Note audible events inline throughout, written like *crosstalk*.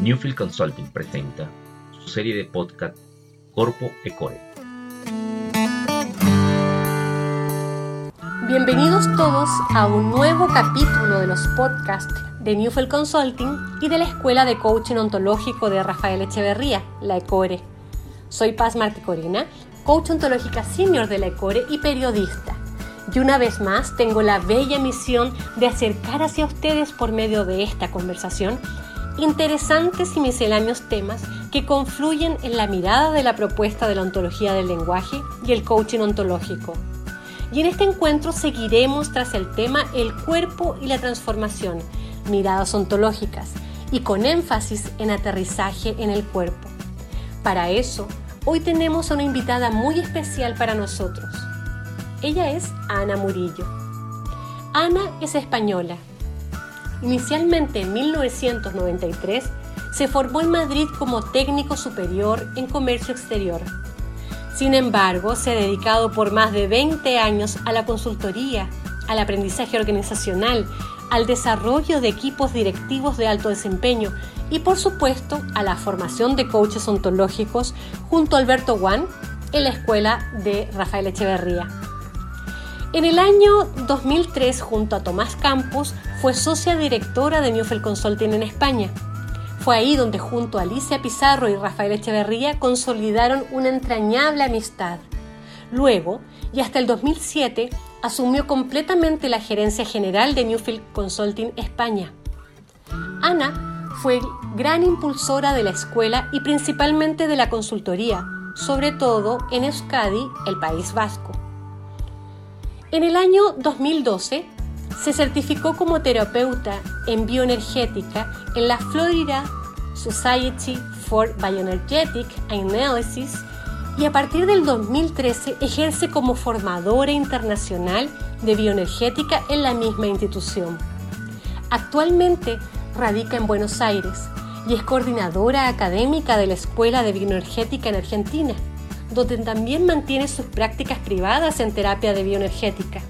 Newfield Consulting presenta su serie de podcast Corpo e Core. Bienvenidos todos a un nuevo capítulo de los podcasts de Newfield Consulting y de la Escuela de Coaching Ontológico de Rafael Echeverría, la ECORE. Soy Paz Marticorina, coach ontológica senior de la ECORE y periodista. Y una vez más tengo la bella misión de acercar hacia ustedes por medio de esta conversación interesantes y misceláneos temas que confluyen en la mirada de la propuesta de la ontología del lenguaje y el coaching ontológico. Y en este encuentro seguiremos tras el tema el cuerpo y la transformación, miradas ontológicas, y con énfasis en aterrizaje en el cuerpo. Para eso, hoy tenemos a una invitada muy especial para nosotros. Ella es Ana Murillo. Ana es española. Inicialmente en 1993, se formó en Madrid como técnico superior en comercio exterior. Sin embargo, se ha dedicado por más de 20 años a la consultoría, al aprendizaje organizacional, al desarrollo de equipos directivos de alto desempeño y por supuesto a la formación de coaches ontológicos junto a Alberto Juan en la escuela de Rafael Echeverría. En el año 2003, junto a Tomás Campos, fue socia directora de Newfield Consulting en España. Fue ahí donde junto a Alicia Pizarro y Rafael Echeverría consolidaron una entrañable amistad. Luego, y hasta el 2007, asumió completamente la gerencia general de Newfield Consulting España. Ana fue gran impulsora de la escuela y principalmente de la consultoría, sobre todo en Euskadi, el País Vasco. En el año 2012 se certificó como terapeuta en bioenergética en la Florida Society for Bioenergetic Analysis y a partir del 2013 ejerce como formadora internacional de bioenergética en la misma institución. Actualmente radica en Buenos Aires y es coordinadora académica de la Escuela de Bioenergética en Argentina, donde también mantiene sus prácticas privadas en terapia de bioenergética.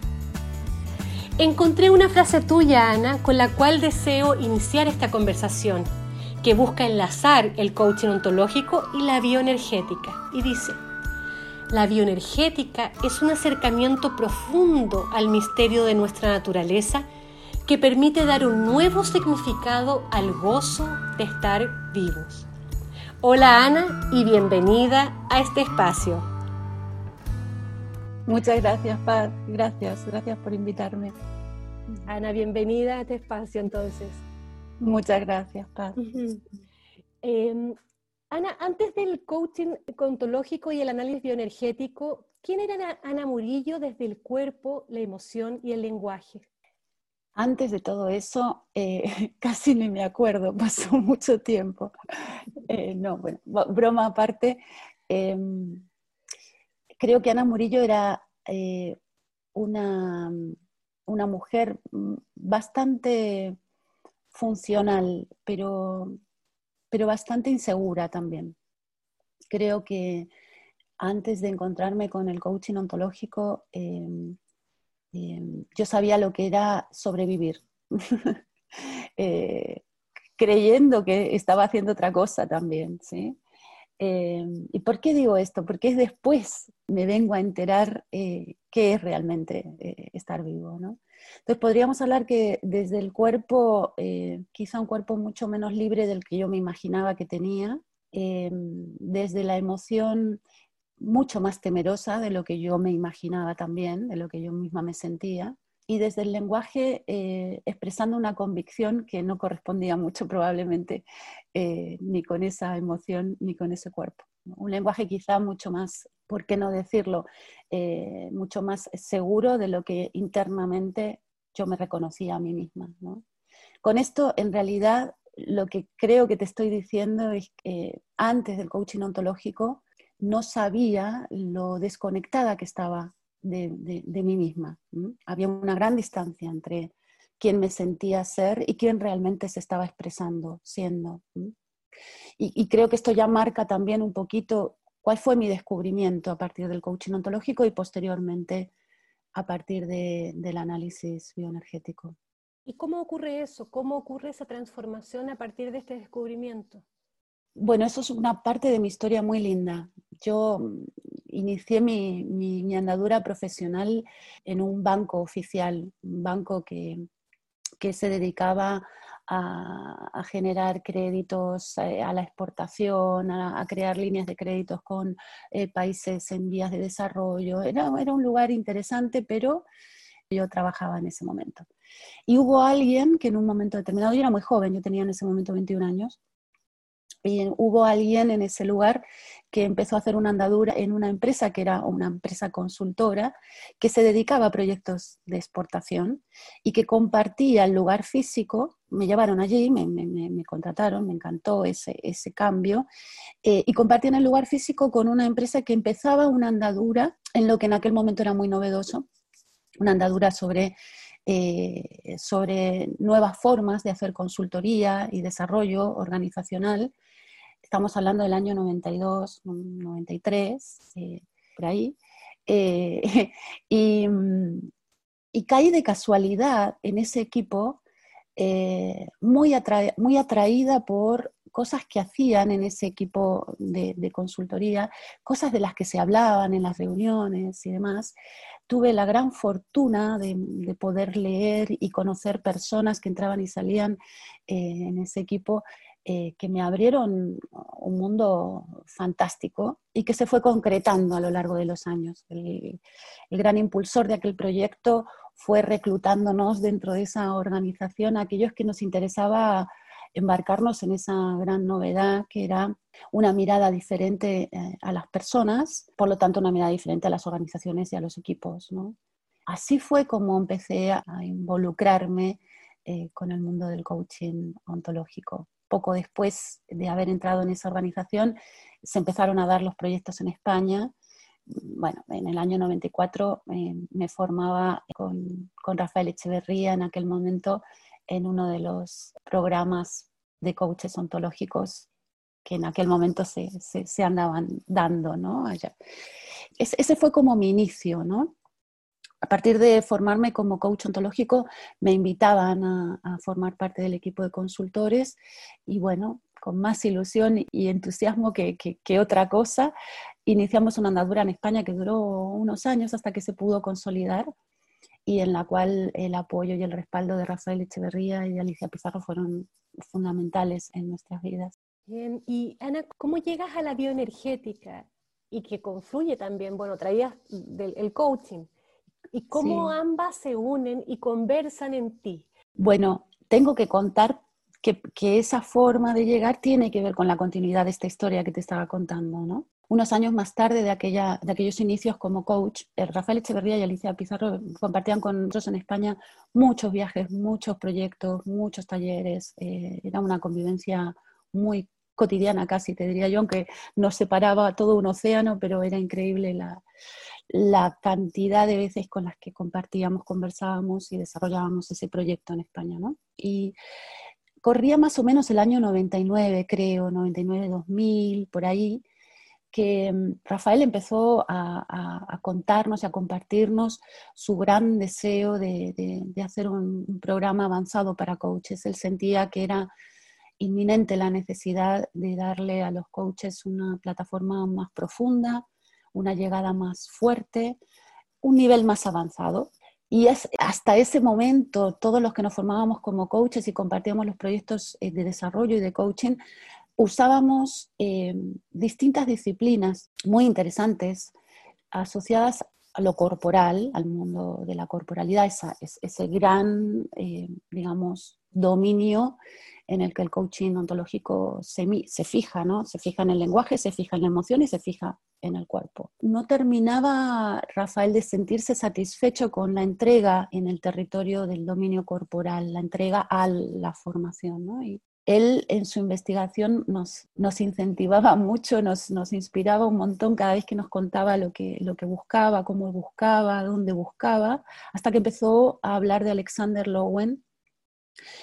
Encontré una frase tuya, Ana, con la cual deseo iniciar esta conversación que busca enlazar el coaching ontológico y la bioenergética. Y dice, la bioenergética es un acercamiento profundo al misterio de nuestra naturaleza que permite dar un nuevo significado al gozo de estar vivos. Hola Ana y bienvenida a este espacio. Muchas gracias, Paz. Gracias, gracias por invitarme. Ana, bienvenida a este espacio entonces. Muchas gracias, Paz. Em, Ana, antes del coaching ontológico y el análisis bioenergético, ¿quién era Ana Murillo desde el cuerpo, la emoción y el lenguaje? Antes de todo eso, eh, *laughs* casi ni me acuerdo, *laughs* pasó mucho tiempo. Eh, no, bueno, broma aparte, em, creo que Ana Murillo era eh, una, una mujer mm, bastante funcional, pero, pero bastante insegura también. Creo que antes de encontrarme con el coaching ontológico, em, em, yo sabía lo que era sobrevivir, *laughs* eh, creyendo que estaba haciendo otra cosa también. ¿sí? Em, ¿Y por qué digo esto? Porque después me vengo a enterar eh, qué es realmente eh, estar vivo. ¿no? Entonces podríamos hablar que desde el cuerpo, eh, quizá un cuerpo mucho menos libre del que yo me imaginaba que tenía, eh, desde la emoción mucho más temerosa de lo que yo me imaginaba también, de lo que yo misma me sentía, y desde el lenguaje eh, expresando una convicción que no correspondía mucho probablemente ni con esa emoción ni con ese cuerpo. Un lenguaje quizá mucho más ¿por qué no decirlo? Eh, mucho más seguro de lo que internamente yo me reconocía a mí misma. Con esto, en realidad, lo que creo que te estoy diciendo es que antes del coaching ontológico no sabía lo desconectada que estaba de, mí misma. Había una gran distancia entre quién me sentía ser y quién realmente se estaba expresando, siendo. Y, y, creo que esto ya marca también un poquito cuál fue mi descubrimiento a partir del coaching ontológico y posteriormente a partir del análisis bioenergético. ¿Y cómo ocurre eso? ¿Cómo ocurre esa transformación a partir de este descubrimiento? Bueno, eso es una parte de mi historia muy linda. Yo mm, inicié mi, andadura profesional en un banco oficial, un banco que, se dedicaba a, generar créditos eh, a la exportación, a, crear líneas de créditos con eh, países en vías de desarrollo. Era, era un lugar interesante, pero yo trabajaba en ese momento. Y hubo alguien que en un momento determinado, yo era muy joven, yo tenía en ese momento 21 años, y hubo alguien en ese lugar que empezó a hacer una andadura en una empresa que era una empresa consultora que se dedicaba a proyectos de exportación y que compartía el lugar físico. Me llevaron allí, me, contrataron, me encantó ese, ese cambio eh, y compartían el lugar físico con una empresa que empezaba una andadura en lo que en aquel momento era muy novedoso, una andadura sobre eh, sobre nuevas formas de hacer consultoría y desarrollo organizacional estamos hablando del año 92, 93, eh, por ahí, eh, *laughs* mm, y, caí de casualidad en ese equipo, eh, muy, muy atraída por cosas que hacían en ese equipo de, consultoría, cosas de las que se hablaban en las reuniones y demás. Tuve la gran fortuna de, de poder leer y conocer personas que entraban y salían en ese equipo eh, que me abrieron un mundo fantástico y que se fue concretando a lo largo de los años. El, gran impulsor de aquel proyecto fue reclutándonos dentro de esa organización a aquellos que nos interesaba embarcarnos en esa gran novedad que era una mirada diferente eh, a las personas, por lo tanto una mirada diferente a las organizaciones y a los equipos. Así fue como empecé a involucrarme eh, con el mundo del coaching ontológico poco después de haber entrado en esa organización, se empezaron a dar los proyectos en España. Bueno, en el año 94 eh, me formaba con, Rafael Echeverría en aquel momento en uno de los programas de coaches ontológicos que en aquel momento se, andaban dando, ¿no? ese fue como mi inicio, ¿no? A partir de formarme como coach ontológico, me invitaban a, formar parte del equipo de consultores y bueno, con más ilusión y entusiasmo que, otra cosa, iniciamos una andadura en España que duró unos años hasta que se pudo consolidar y en la cual el apoyo y el respaldo de Rafael Echeverría y Alicia Pizarro fueron fundamentales en nuestras vidas. Y Ana, ¿cómo llegas a la bioenergética y que confluye también, bueno, traías del el coaching? Y cómo ambas se unen y conversan en ti. Bueno, tengo que contar que, esa forma de llegar tiene que ver con la continuidad de esta historia que te estaba contando, ¿no? Unos años más tarde de, aquella, de aquellos inicios como coach, eh, Rafael Echeverría y Alicia Pizarro compartían con nosotros en España muchos viajes, muchos proyectos, muchos talleres. Eh, era una convivencia muy cotidiana casi, te diría yo, aunque nos separaba todo un océano, pero era increíble la, la cantidad de veces con las que compartíamos, conversábamos y desarrollábamos ese proyecto en España, ¿no? Y corría más o menos el año 99, creo, 99-2000, por ahí, que mm, Rafael empezó a, contarnos y a compartirnos su gran deseo de, hacer un, programa avanzado para coaches. Él sentía que era inminente la necesidad de darle a los coaches una plataforma más profunda, una llegada más fuerte, un nivel más avanzado. Y es hasta ese momento, todos los que nos formábamos como coaches y compartíamos los proyectos eh, de desarrollo y de coaching, usábamos eh, distintas disciplinas muy interesantes asociadas a lo corporal, al mundo de la corporalidad, esa, ese gran, eh, digamos, dominio en el que el coaching ontológico se, se, fija, ¿no? Se fija en el lenguaje, se fija en la emoción y se fija en el cuerpo. No terminaba Rafael de sentirse satisfecho con la entrega en el territorio del dominio corporal, la entrega a la formación, ¿no? Y él en su investigación nos, nos incentivaba *laughs* mucho, nos, nos, inspiraba un montón cada vez que nos contaba lo que, lo que buscaba, cómo buscaba, dónde buscaba, hasta que empezó a hablar de Alexander Lowen,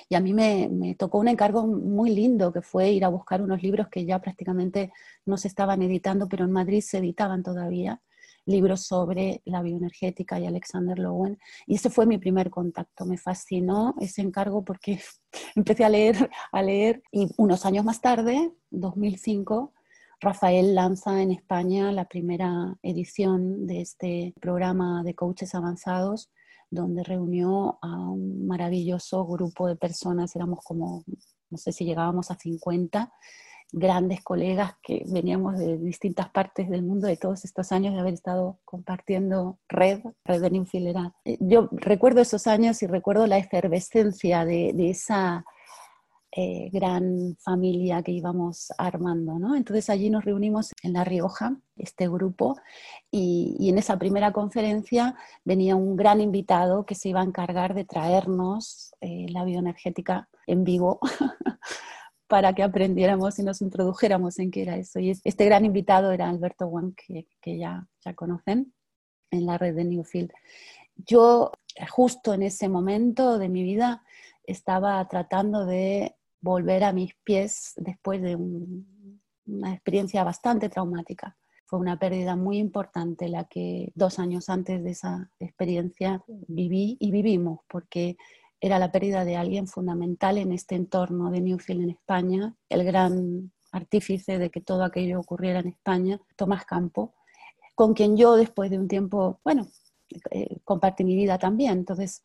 y a mí me, tocó un encargo muy lindo, que fue ir a buscar unos libros que ya prácticamente no se estaban editando, pero en Madrid se editaban todavía, libros sobre la bioenergética y Alexander Lowen. Y ese fue mi primer contacto. Me fascinó ese encargo porque *laughs* empecé a leer, a leer y unos años más tarde, 2005, Rafael lanza en España la primera edición de este programa de coaches avanzados, donde reunió a un maravilloso grupo de personas, éramos como, no sé si llegábamos a 50, grandes colegas que veníamos de distintas partes del mundo de todos estos años de haber estado compartiendo red, red de Newfield eh, Yo recuerdo esos años y recuerdo la efervescencia de, esa eh, gran familia que íbamos armando, ¿no? Entonces allí nos reunimos en La Rioja, este grupo, y, en esa primera conferencia venía un gran invitado que se iba a encargar de traernos eh, la bioenergética en vivo *laughs* para que aprendiéramos y nos introdujéramos en qué era eso. Y este gran invitado era Alberto Wang, que, ya, ya conocen en la red de Newfield. Yo justo en ese momento de mi vida estaba tratando de volver a mis pies después de una experiencia bastante traumática. Fue una pérdida muy importante la que dos años antes de esa experiencia viví y vivimos, porque era la pérdida de alguien fundamental en este entorno de Newfield en España, el gran artífice de que todo aquello ocurriera en España, Tomás Campo, con quien yo después de un tiempo, bueno, eh, compartí mi vida también. Entonces,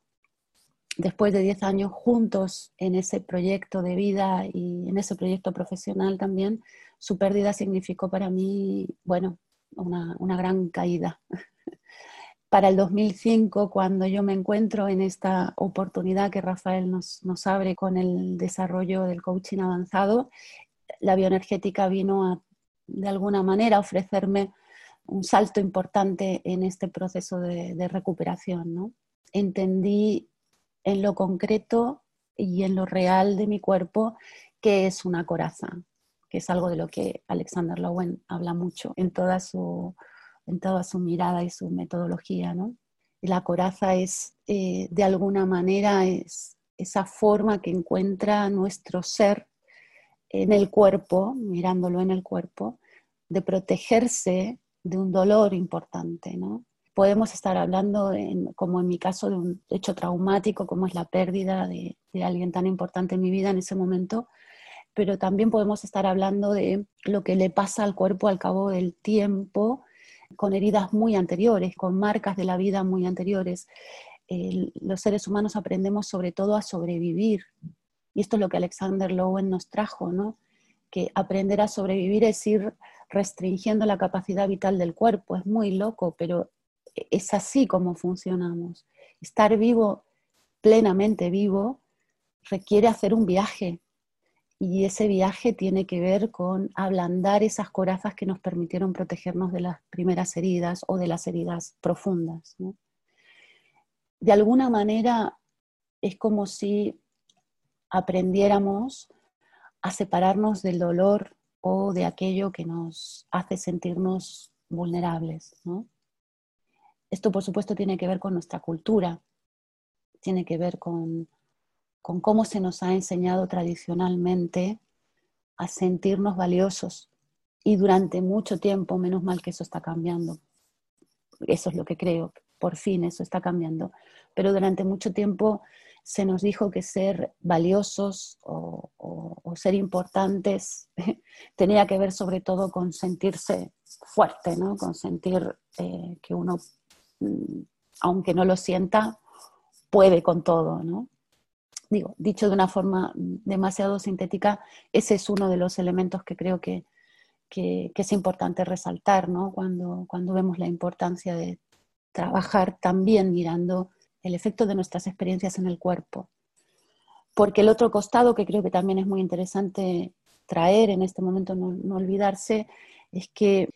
después de 10 años juntos en ese proyecto de vida y en ese proyecto profesional también, su pérdida significó para mí, bueno, una, gran caída *laughs* para el 2005, cuando yo me encuentro en esta oportunidad que Rafael nos, nos abre con el desarrollo del coaching avanzado, la bioenergética vino a, de alguna manera, a ofrecerme un salto importante en este proceso de, de recuperación. ¿no? Entendí en lo concreto y en lo real de mi cuerpo que es una coraza, que es algo de lo que Alexander Lowen habla mucho en toda su en toda su mirada y su metodología. ¿no? La coraza es, eh, de alguna manera, es esa forma que encuentra nuestro ser en el cuerpo, mirándolo en el cuerpo, de protegerse de un dolor importante. ¿no? Podemos estar hablando, como en mi caso, de un hecho traumático, como es la pérdida de, alguien tan importante en mi vida en ese momento, pero también podemos estar hablando de lo que le pasa al cuerpo al cabo del tiempo con heridas muy anteriores, con marcas de la vida muy anteriores. los seres humanos aprendemos sobre todo a sobrevivir. Y esto es lo que Alexander Lowen nos trajo, ¿no? Que aprender a sobrevivir es ir restringiendo la capacidad vital del cuerpo. Es muy loco, pero es así como funcionamos. Estar vivo, plenamente vivo, requiere hacer un viaje, y ese viaje tiene que ver con ablandar esas corazas que nos permitieron protegernos de las primeras heridas o de las heridas profundas. De alguna manera es como si aprendiéramos a separarnos del dolor o de aquello que nos hace sentirnos vulnerables. Esto, por supuesto, tiene que ver con nuestra cultura, tiene que ver con con cómo se nos ha enseñado tradicionalmente a sentirnos valiosos. Y durante mucho tiempo, menos mal que eso está cambiando. Eso es lo que creo, por fin eso está cambiando. Pero durante mucho tiempo se nos dijo que ser valiosos o, ser importantes *laughs* tenía que ver sobre todo con sentirse fuerte, ¿no? con sentir eh, que uno, aunque no lo sienta, puede con todo. ¿no? digo, dicho de una forma demasiado sintética, ese es uno de los elementos que creo que, es importante resaltar ¿no? cuando, cuando vemos la importancia de trabajar también mirando el efecto de nuestras experiencias en el cuerpo. Porque el otro costado, que creo que también es muy interesante traer en este momento, no, olvidarse, es que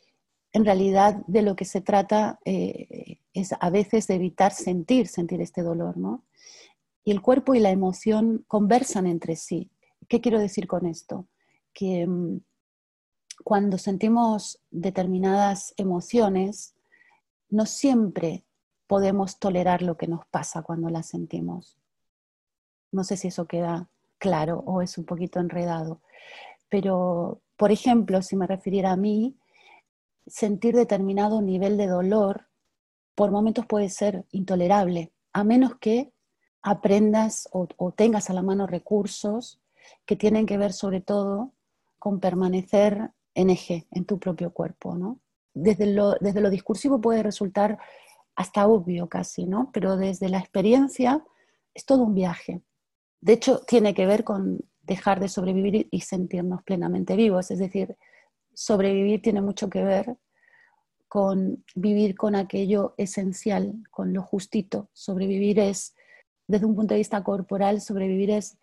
en realidad de lo que se trata eh, es a veces de evitar sentir, sentir este dolor, ¿no? y el cuerpo y la emoción conversan entre sí. ¿Qué quiero decir con esto? Que mm, cuando sentimos determinadas emociones, no siempre podemos tolerar lo que nos pasa cuando las sentimos. No sé si eso queda claro o es un poquito enredado, pero por ejemplo, si me refiriera a mí, sentir determinado nivel de dolor por momentos puede ser intolerable, a menos que aprendas o, tengas a la mano recursos que tienen que ver sobre todo con permanecer en eje en tu propio cuerpo, ¿no? Desde lo, desde lo discursivo puede resultar hasta obvio casi, ¿no? Pero desde la experiencia es todo un viaje. De hecho, tiene que ver con dejar de sobrevivir y sentirnos plenamente vivos. Es decir, sobrevivir tiene mucho que ver con vivir con aquello esencial, con lo justito. Sobrevivir es, desde un punto de vista corporal, sobrevivir es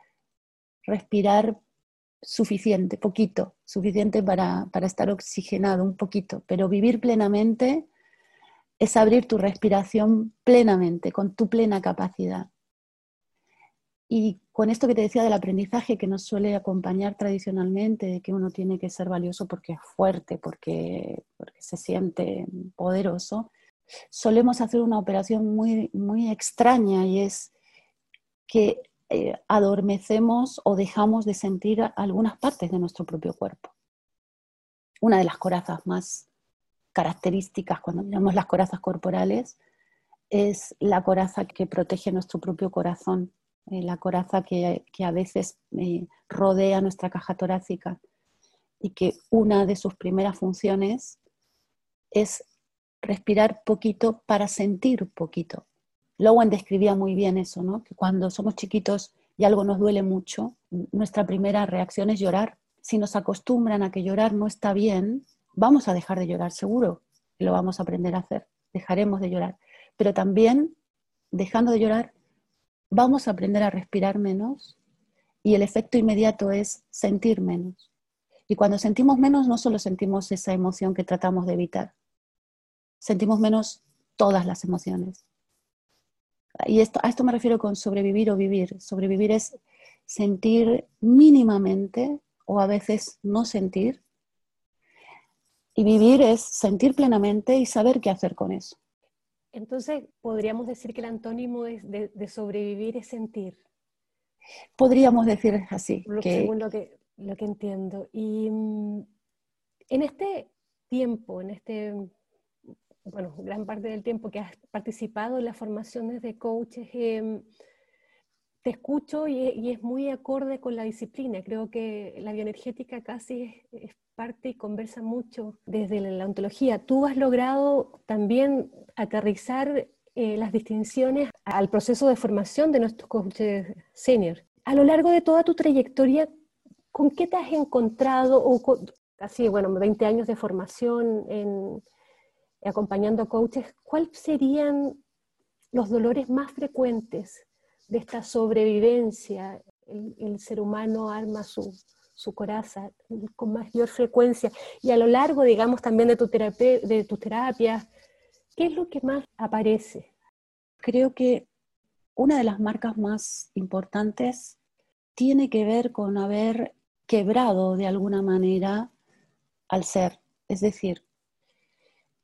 respirar suficiente, poquito, suficiente para, para estar oxigenado, un poquito, pero vivir plenamente es abrir tu respiración plenamente, con tu plena capacidad. Y con esto que te decía del aprendizaje que nos suele acompañar tradicionalmente, de que uno tiene que ser valioso porque es fuerte, porque, porque se siente poderoso, solemos hacer una operación muy, muy extraña y es que eh, adormecemos o dejamos de sentir algunas partes de nuestro propio cuerpo. Una de las corazas más características cuando miramos las corazas corporales es la coraza que protege nuestro propio corazón eh, la coraza que, a veces eh, rodea nuestra caja torácica y que una de sus primeras funciones es respirar poquito para sentir poquito. Lowen describía muy bien eso, ¿no? que cuando somos chiquitos y algo nos duele mucho, nuestra primera reacción es llorar. Si nos acostumbran a que llorar no está bien, vamos a dejar de llorar, seguro lo vamos a aprender a hacer, dejaremos de llorar. Pero también, dejando de llorar, vamos a aprender a respirar menos y el efecto inmediato es sentir menos. Y cuando sentimos menos, no solo sentimos esa emoción que tratamos de evitar, sentimos menos todas las emociones. Y a esto me refiero con sobrevivir o vivir. Sobrevivir es sentir mínimamente o a veces no sentir. Y vivir es sentir plenamente y saber qué hacer con eso. Entonces, podríamos decir que el antónimo de, sobrevivir es sentir. Podríamos decir así. Según lo que, lo que entiendo. Y mm, en este tiempo, en este, bueno, gran parte del tiempo que has participado en las formaciones de coaches, em, te escucho y, es muy acorde con la disciplina. Creo que la bioenergética casi es, parte y conversa mucho desde la ontología. Tú has logrado también aterrizar eh, las distinciones al proceso de formación de nuestros coaches senior. A lo largo de toda tu trayectoria, ¿con qué te has encontrado o casi, bueno, 20 años de formación en, acompañando a coaches, ¿cuáles serían los dolores más frecuentes de esta sobrevivencia, el, ser humano arma su, su coraza con mayor frecuencia y a lo largo, digamos, también de tu terapia, de tus terapias, ¿qué es lo que más aparece? Creo que una de las marcas más importantes tiene que ver con haber quebrado de alguna manera al ser. Es decir,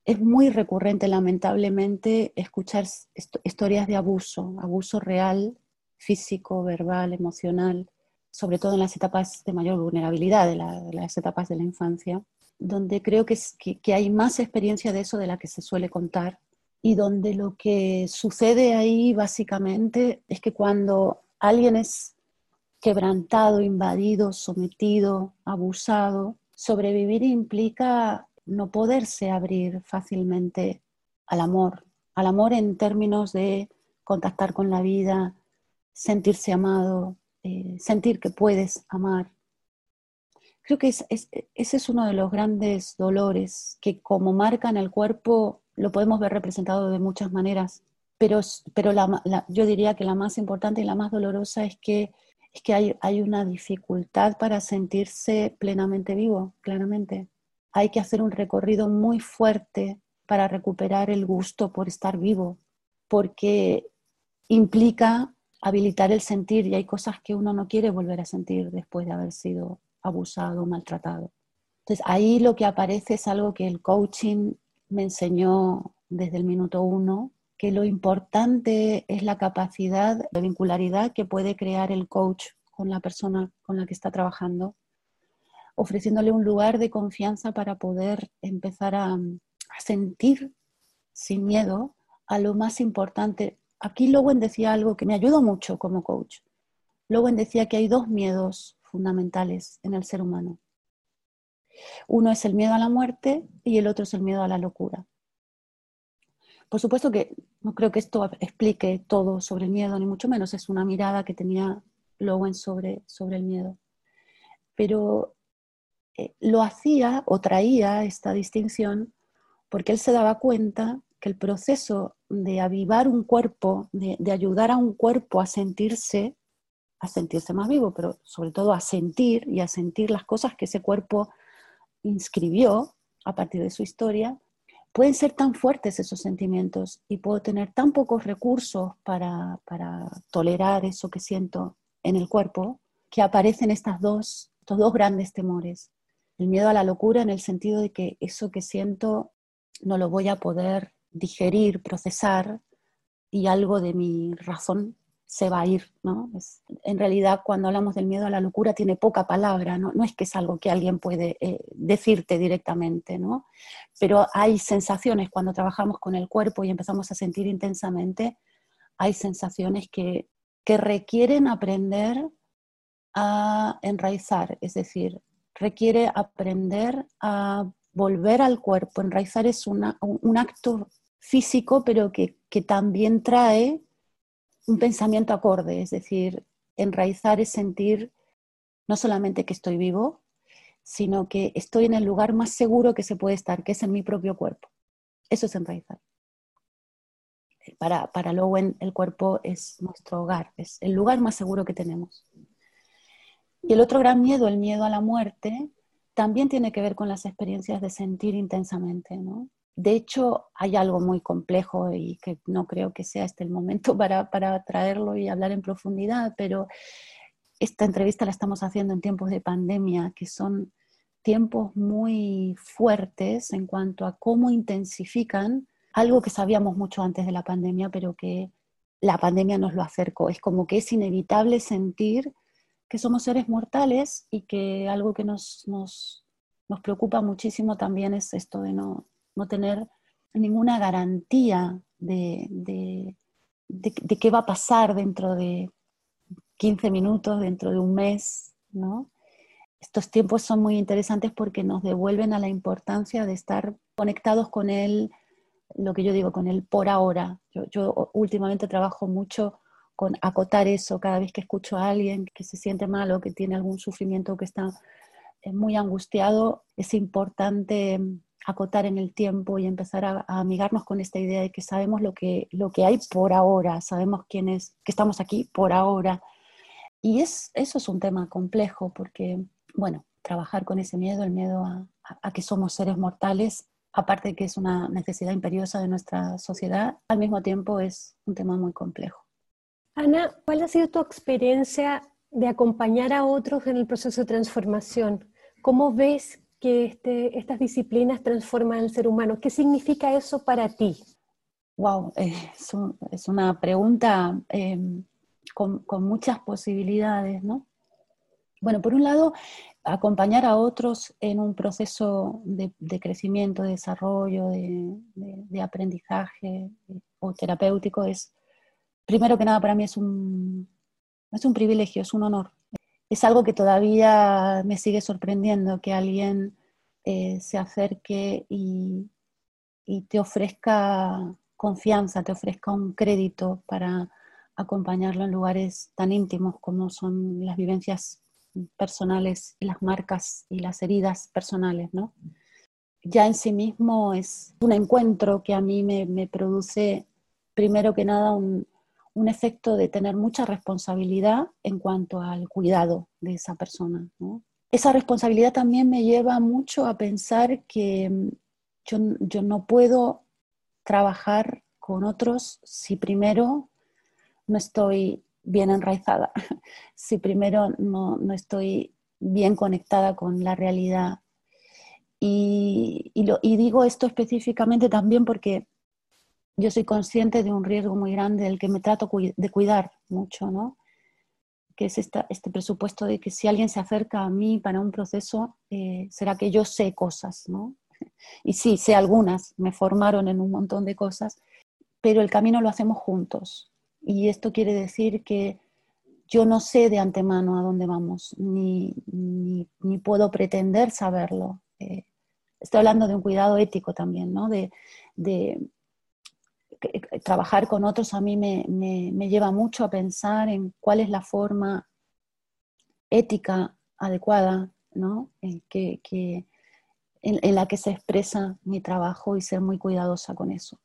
es muy recurrente, lamentablemente, escuchar historias de abuso, abuso real, físico, verbal, emocional, sobre todo en las etapas de mayor vulnerabilidad, de, las etapas de la infancia, donde creo que, que, hay más experiencia de eso de la que se suele contar y donde lo que sucede ahí básicamente es que cuando alguien es quebrantado, invadido, sometido, abusado, sobrevivir implica no poderse abrir fácilmente al amor, al amor en términos de contactar con la vida, sentirse amado, eh, sentir que puedes amar. Creo que ese es uno de los grandes dolores que como marca en el cuerpo lo podemos ver representado de muchas maneras, pero, pero yo diría que la más importante y la más dolorosa es que, es que hay, hay una dificultad para sentirse plenamente vivo, claramente hay que hacer un recorrido muy fuerte para recuperar el gusto por estar vivo, porque implica habilitar el sentir y hay cosas que uno no quiere volver a sentir después de haber sido abusado o maltratado. Entonces ahí lo que aparece es algo que el coaching me enseñó desde el minuto uno, que lo importante es la capacidad de vincularidad que puede crear el coach con la persona con la que está trabajando ofreciéndole un lugar de confianza para poder empezar a, a sentir sin miedo a lo más importante. Aquí Lowen decía algo que me ayudó mucho como coach. Lowen decía que hay dos miedos fundamentales en el ser humano. Uno es el miedo a la muerte y el otro es el miedo a la locura. Por supuesto que no creo que esto explique todo sobre el miedo, ni mucho menos. Es una mirada que tenía Lowen sobre, sobre el miedo. Pero eh, lo hacía o traía esta distinción porque él se daba cuenta que el proceso de avivar un cuerpo, de, de, ayudar a un cuerpo a sentirse, a sentirse más vivo, pero sobre todo a sentir y a sentir las cosas que ese cuerpo inscribió a partir de su historia, pueden ser tan fuertes esos sentimientos y puedo tener tan pocos recursos para, para tolerar eso que siento en el cuerpo, que aparecen estas dos, estos dos grandes temores. El miedo a la locura en el sentido de que eso que siento no lo voy a poder digerir, procesar y algo de mi razón se va a ir, ¿no? en realidad, cuando hablamos del miedo a la locura, tiene poca palabra, ¿no? No es que es algo que alguien puede eh, decirte directamente, ¿no? Pero hay sensaciones cuando trabajamos con el cuerpo y empezamos a sentir intensamente, hay sensaciones que, que requieren aprender a enraizar, es decir, requiere aprender a volver al cuerpo. Enraizar es un acto físico, pero que, que también trae un pensamiento acorde, es decir, enraizar es sentir no solamente que estoy vivo, sino que estoy en el lugar más seguro que se puede estar, que es en mi propio cuerpo. Eso es enraizar. Para, para Lowen el cuerpo es nuestro hogar, es el lugar más seguro que tenemos. Y el otro gran miedo, el miedo a la muerte, también tiene que ver con las experiencias de sentir intensamente, ¿no? De hecho, hay algo muy complejo y que no creo que sea este el momento *laughs* para, para traerlo y hablar en profundidad, pero esta entrevista la estamos haciendo en tiempos de pandemia, que son tiempos muy fuertes en cuanto a cómo intensifican algo que sabíamos mucho antes de la pandemia, pero que la pandemia nos lo acercó. Es como que es inevitable sentir que somos seres mortales y que algo que nos, nos, nos preocupa muchísimo también es esto de no, no tener ninguna garantía de, de, qué va a pasar dentro de 15 minutos, dentro de un mes, ¿no? Estos tiempos son muy interesantes porque nos devuelven a la importancia de estar conectados con él, lo que yo digo, con él por ahora. Yo últimamente trabajo mucho con acotar eso cada vez que escucho a alguien que se siente mal o que tiene algún sufrimiento o que está eh, muy angustiado, es importante acotar en el tiempo y empezar a, amigarnos con esta idea de que sabemos lo que, lo que hay por ahora, sabemos quién es, que estamos aquí por ahora. Y es, eso es un tema complejo porque, bueno, trabajar con ese miedo, el miedo a, a que somos seres mortales, aparte de que es una necesidad imperiosa de nuestra sociedad, al mismo tiempo es un tema muy complejo. Ana, ¿cuál ha sido tu experiencia de acompañar a otros en el proceso de transformación? ¿Cómo ves que este, estas disciplinas transforman al ser humano. ¿Qué significa eso para ti? Wow, eh, es, una pregunta em, con, muchas posibilidades, ¿no? Bueno, por un lado, acompañar a otros en un proceso de, crecimiento, de desarrollo, de, aprendizaje eh, o terapéutico es, primero que nada, para mí es un, es un privilegio, es un honor es algo que todavía me sigue sorprendiendo, que alguien eh, se acerque y, te ofrezca confianza, te ofrezca un crédito para acompañarlo en lugares tan íntimos como son las vivencias personales, las marcas y las heridas personales, ¿no? Ya en sí mismo es un encuentro que a mí me, me produce, primero que nada, un, un efecto de tener mucha responsabilidad en cuanto al cuidado de esa persona. Esa responsabilidad también me lleva mucho a pensar que mm, yo, no puedo trabajar con otros si primero no estoy bien enraizada, *laughs* si primero no, estoy bien conectada con la realidad. Y, y digo esto específicamente también porque yo soy consciente de un riesgo muy grande del que me trato de cuidar mucho, ¿no? que es este presupuesto de que si alguien se acerca a mí para un proceso, eh, será que yo sé cosas, ¿no? *laughs* Y sí, sé algunas, me formaron en un montón de cosas, pero el camino lo hacemos juntos. Y esto quiere decir que yo no sé de antemano a dónde vamos, ni, ni, puedo pretender saberlo. Eh, estoy hablando de un cuidado ético también, ¿no? De, de trabajar con otros a mí me, me, lleva mucho a pensar en cuál es la forma ética adecuada, ¿no? Eh, que, que en, la que se expresa mi trabajo y ser muy cuidadosa con eso.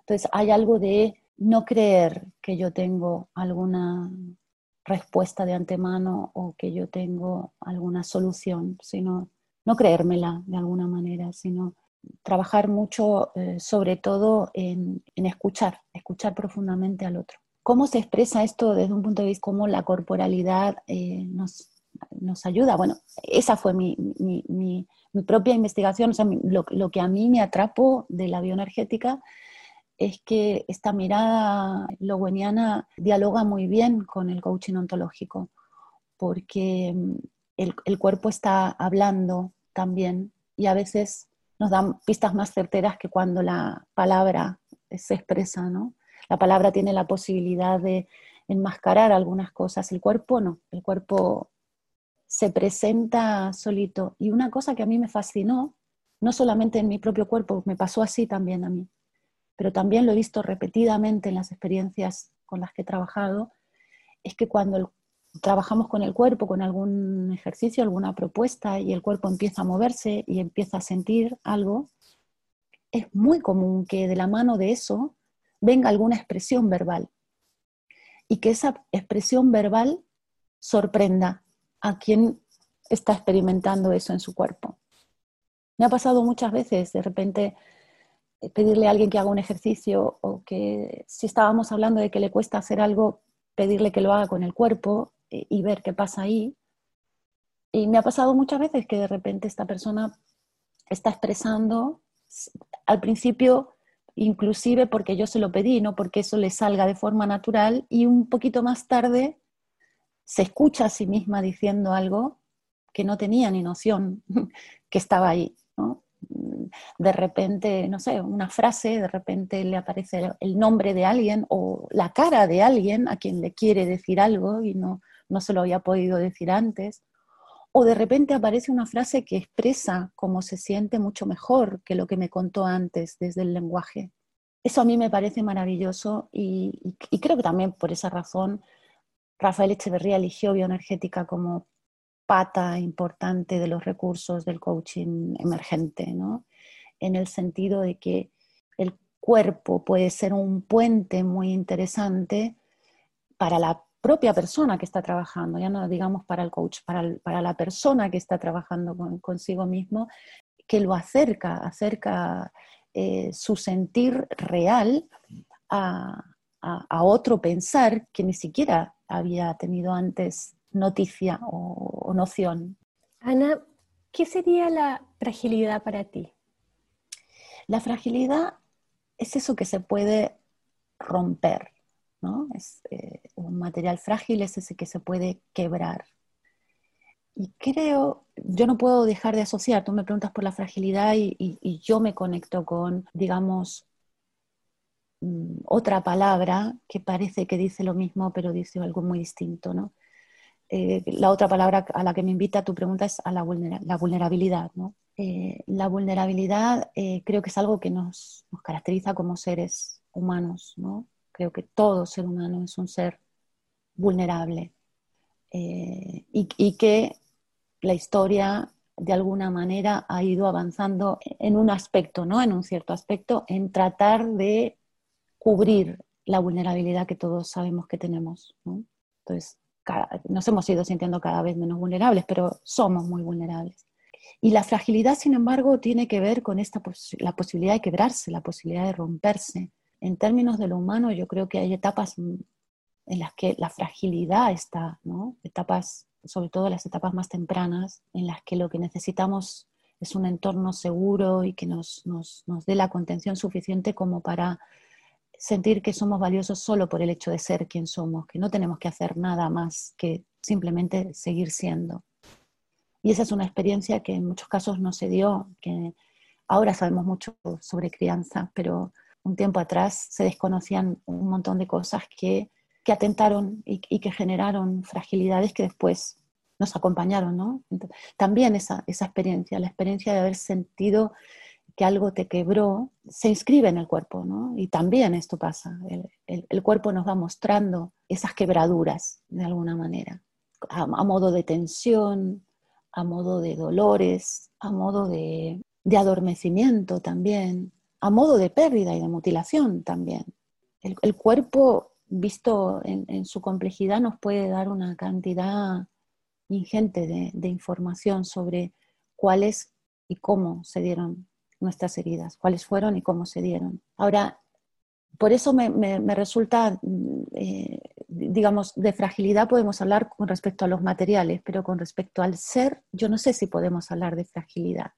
Entonces, hay algo de no creer que yo tengo alguna respuesta de antemano o que yo tengo alguna solución, sino no creérmela de alguna manera, sino trabajar mucho eh, sobre todo en, escuchar, escuchar profundamente al otro. ¿Cómo se expresa esto desde un punto de vista cómo la corporalidad eh, nos, nos, ayuda? Bueno, esa fue mi, mi, propia investigación, o sea, lo, que a mí me atrapó de la bioenergética es que esta mirada loweniana dialoga muy bien con el coaching ontológico, porque mm, el, cuerpo está hablando también y a veces nos dan pistas más certeras que cuando la palabra se expresa, ¿no? La palabra tiene la posibilidad de enmascarar algunas cosas, el cuerpo no, el cuerpo se presenta solito. Y una cosa que a mí me fascinó, no solamente en mi propio cuerpo, me pasó así también a mí, pero también lo he visto repetidamente en las experiencias con las que he trabajado, es que cuando trabajamos con el cuerpo, con algún ejercicio, alguna propuesta, y el cuerpo empieza a moverse y empieza a sentir algo, es muy común que de la mano de eso venga alguna expresión verbal y que esa expresión verbal sorprenda a quien está experimentando eso en su cuerpo. Me ha pasado muchas veces de repente eh, pedirle a alguien que haga un ejercicio o que si estábamos hablando de que le cuesta hacer algo, pedirle que lo haga con el cuerpo y ver qué pasa ahí. Y me ha pasado muchas veces que de repente esta persona está expresando, al principio inclusive porque yo se lo pedí, no porque eso le salga de forma natural, y un poquito más tarde se escucha a sí misma diciendo algo que no tenía ni noción *laughs* que estaba ahí. De repente, no sé, una frase, de repente le aparece el nombre de alguien o la cara de alguien a quien le quiere decir algo y no, no se lo había podido decir antes. O de repente aparece una frase que expresa cómo se siente mucho mejor que lo que me contó antes desde el lenguaje. Eso a mí me parece maravilloso y creo que también por esa razón Rafael Echeverría eligió bioenergética como pata importante de los recursos del coaching emergente, ¿no? En el sentido de que el cuerpo puede ser un puente muy interesante para la propia persona que está trabajando, ya no digamos para el coach, para, la persona que está trabajando consigo mismo, que lo acerca, acerca eh, su sentir real a, a, otro pensar que ni siquiera había tenido antes noticia o, noción. Ana, ¿qué sería la fragilidad para ti? La fragilidad es eso que se puede romper, Es, eh, un material frágil es ese que se puede quebrar. Y creo, yo no puedo dejar de asociar, tú me preguntas por la fragilidad y yo me conecto con, digamos, Mm, otra palabra que parece que dice lo mismo, pero dice algo muy distinto, ¿no? Eh, la otra palabra a la que me invita tu pregunta es a la, vulnerabilidad, ¿no? Eh, la vulnerabilidad creo que es algo que nos, nos, caracteriza como seres humanos, ¿no? Creo que todo ser humano es un ser vulnerable y, y que la historia de alguna manera ha ido avanzando en un aspecto, ¿no? En un cierto aspecto, en tratar de cubrir la vulnerabilidad que todos sabemos que tenemos. Entonces, nos hemos ido sintiendo cada vez menos vulnerables, pero somos muy vulnerables. Y la fragilidad, sin embargo, tiene que ver con esta la posibilidad de quebrarse, la posibilidad de romperse. En términos de lo humano, yo creo que hay etapas en las que la fragilidad está, ¿no? etapas, sobre todo las etapas más tempranas, en las que lo que necesitamos es un entorno seguro y que nos, nos, nos dé la contención suficiente como para sentir que somos valiosos solo por el hecho de ser quien somos, que no tenemos que hacer nada más que simplemente seguir siendo. Y esa es una experiencia que en muchos casos no se dio, que ahora sabemos mucho sobre crianza, pero un tiempo atrás se desconocían un montón de cosas que, que atentaron y, que generaron fragilidades que después nos acompañaron, ¿no? también esa, esa experiencia, la experiencia de haber sentido que algo te quebró, se inscribe en el cuerpo, ¿no? Y también esto pasa, el, el, cuerpo nos va mostrando esas quebraduras de alguna manera, a, a, modo de tensión, a modo de dolores, a modo de, de adormecimiento también, a modo de pérdida y de mutilación también. El, cuerpo, visto en, su complejidad, nos puede dar una cantidad ingente de, información sobre cuáles y cómo se dieron nuestras heridas, cuáles fueron y cómo se dieron. Ahora, por eso me resulta, eh, digamos, de fragilidad podemos hablar con respecto a los materiales, pero con respecto al ser, yo no sé si podemos hablar de fragilidad.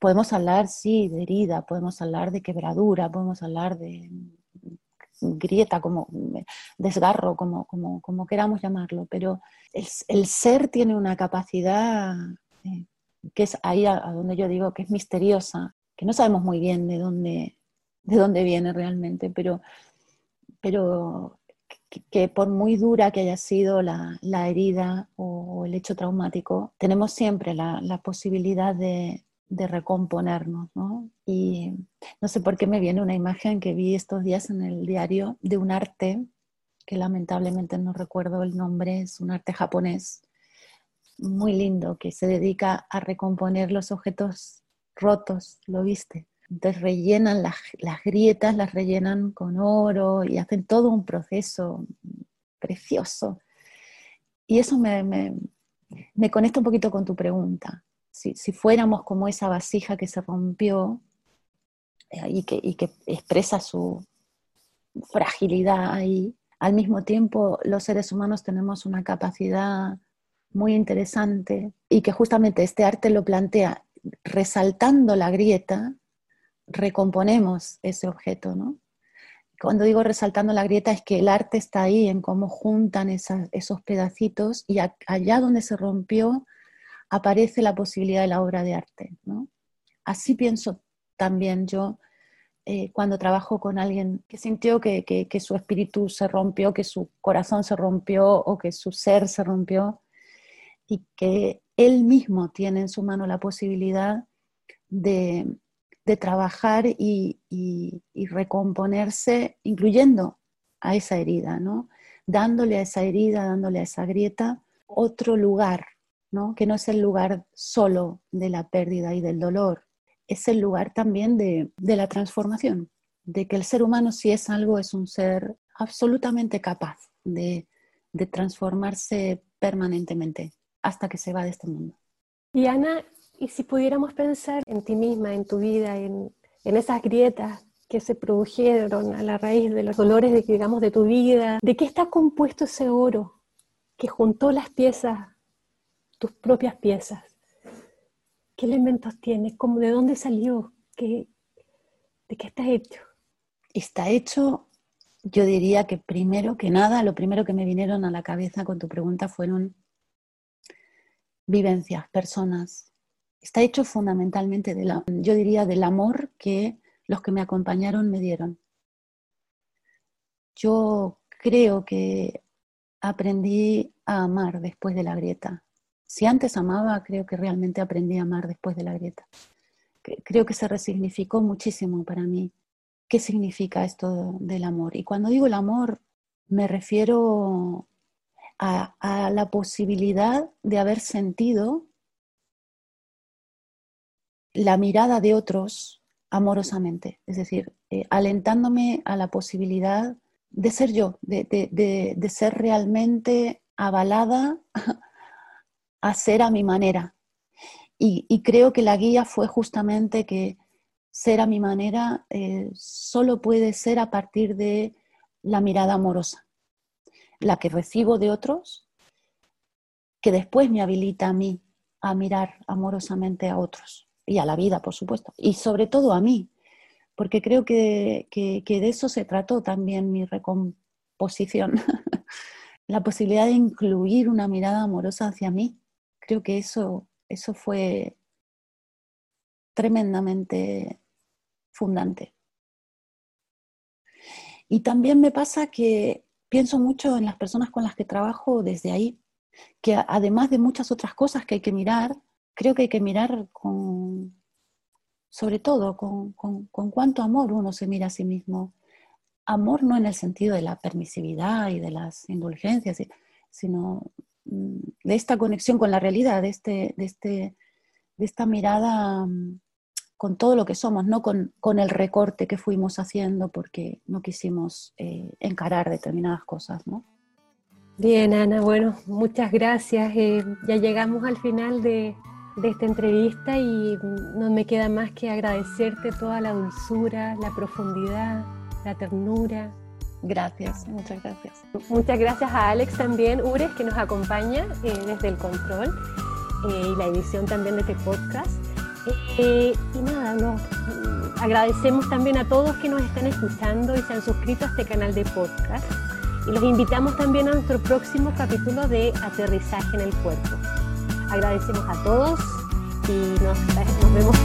Podemos hablar, sí, de herida, podemos hablar de quebradura, podemos hablar de grieta, como desgarro, como, como, como queramos llamarlo, pero el, ser tiene una capacidad eh, que es ahí a, donde yo digo que es misteriosa, que no sabemos muy bien de dónde, de dónde viene realmente, pero, pero que, por muy dura que haya sido la, la herida o, el hecho traumático, tenemos siempre la posibilidad de, de recomponernos, ¿no? Y no sé por qué me viene una imagen que vi estos días en el diario de un arte, que lamentablemente no recuerdo el nombre, es un arte japonés muy lindo que se dedica a recomponer los objetos rotos, ¿lo viste? Entonces rellenan las, grietas, las rellenan con oro y hacen todo un proceso precioso. Y eso me, me conecta un poquito con tu pregunta si, fuéramos como esa vasija que se rompió eh, y, que, expresa su fragilidad ahí, al mismo tiempo los seres humanos tenemos una capacidad muy interesante y que justamente este arte lo plantea resaltando la grieta, recomponemos ese objeto, ¿no? Cuando digo resaltando la grieta es que el arte está ahí en cómo juntan esos pedacitos y allá donde se rompió aparece la posibilidad de la obra de arte. ¿no? Así pienso también yo eh, cuando trabajo con alguien que sintió que, que, su espíritu se rompió, que su corazón se rompió o que su ser se rompió y que él mismo tiene en su mano la posibilidad de, de trabajar y, y, y, recomponerse, incluyendo a esa herida, ¿no? dándole a esa herida, dándole a esa grieta otro lugar, que no es el lugar solo de la pérdida y del dolor, es el lugar también de, de, la transformación, de que el ser humano si es algo es un ser absolutamente capaz de, de transformarse permanentemente hasta que se va de este mundo. Y Ana, ¿y si pudiéramos pensar en ti misma, en tu vida, en, en esas grietas que se produjeron a la raíz de los dolores, de, digamos, de tu vida, ¿de qué está compuesto ese oro que juntó las piezas tus propias piezas. ¿Qué elementos tienes? ¿Cómo, ¿De dónde salió? ¿Qué, ¿De qué está hecho? Está hecho, yo diría que primero que nada, lo primero que me vinieron a la cabeza con tu pregunta fueron vivencias, personas. Está hecho fundamentalmente, de la, yo diría, del amor que los que me acompañaron me dieron. Yo creo que aprendí a amar después de la grieta. Si antes amaba, creo que realmente aprendí a amar después de la grieta. Creo que se resignificó muchísimo para mí. ¿Qué significa esto del amor? Y cuando digo el amor, me refiero a, la posibilidad de haber sentido la mirada de otros amorosamente, es decir, eh, alentándome a la posibilidad de ser yo, de ser realmente avalada *laughs* hacer a mi manera. Y, creo que la guía fue justamente que ser a mi manera eh, solo puede ser a partir de la mirada amorosa, la que recibo de otros, que después me habilita a mí a mirar amorosamente a otros y a la vida, por supuesto, y sobre todo a mí, porque creo que, que, de eso se trató también mi recomposición, *laughs* la posibilidad de incluir una mirada amorosa hacia mí. Creo que eso, eso fue tremendamente fundante. Y también me pasa que pienso mucho en las personas con las que trabajo desde ahí, que además de muchas otras cosas que hay que mirar, creo que hay que mirar con, sobre todo, con, cuánto amor uno se mira a sí mismo. Amor no en el sentido de la permisividad y de las indulgencias, sino de esta conexión con la realidad, de, este, de, este, de esta mirada mm, con todo lo que somos, no con, el recorte que fuimos haciendo porque no quisimos eh, encarar determinadas cosas. ¿no? Bien, Ana, bueno, muchas gracias. Eh, ya llegamos al final de, esta entrevista y no me queda más que agradecerte toda la dulzura, la profundidad, la ternura. Gracias, muchas gracias. Muchas gracias a Alex también, Ures, que nos acompaña eh, desde el control y la edición también de este podcast. Eh, y nada, nos mm, agradecemos también a todos que nos están escuchando y se han suscrito a este canal de podcast. Y los invitamos también a nuestro próximo capítulo de Aterrizaje en el Cuerpo. Agradecemos a todos y nos, vemos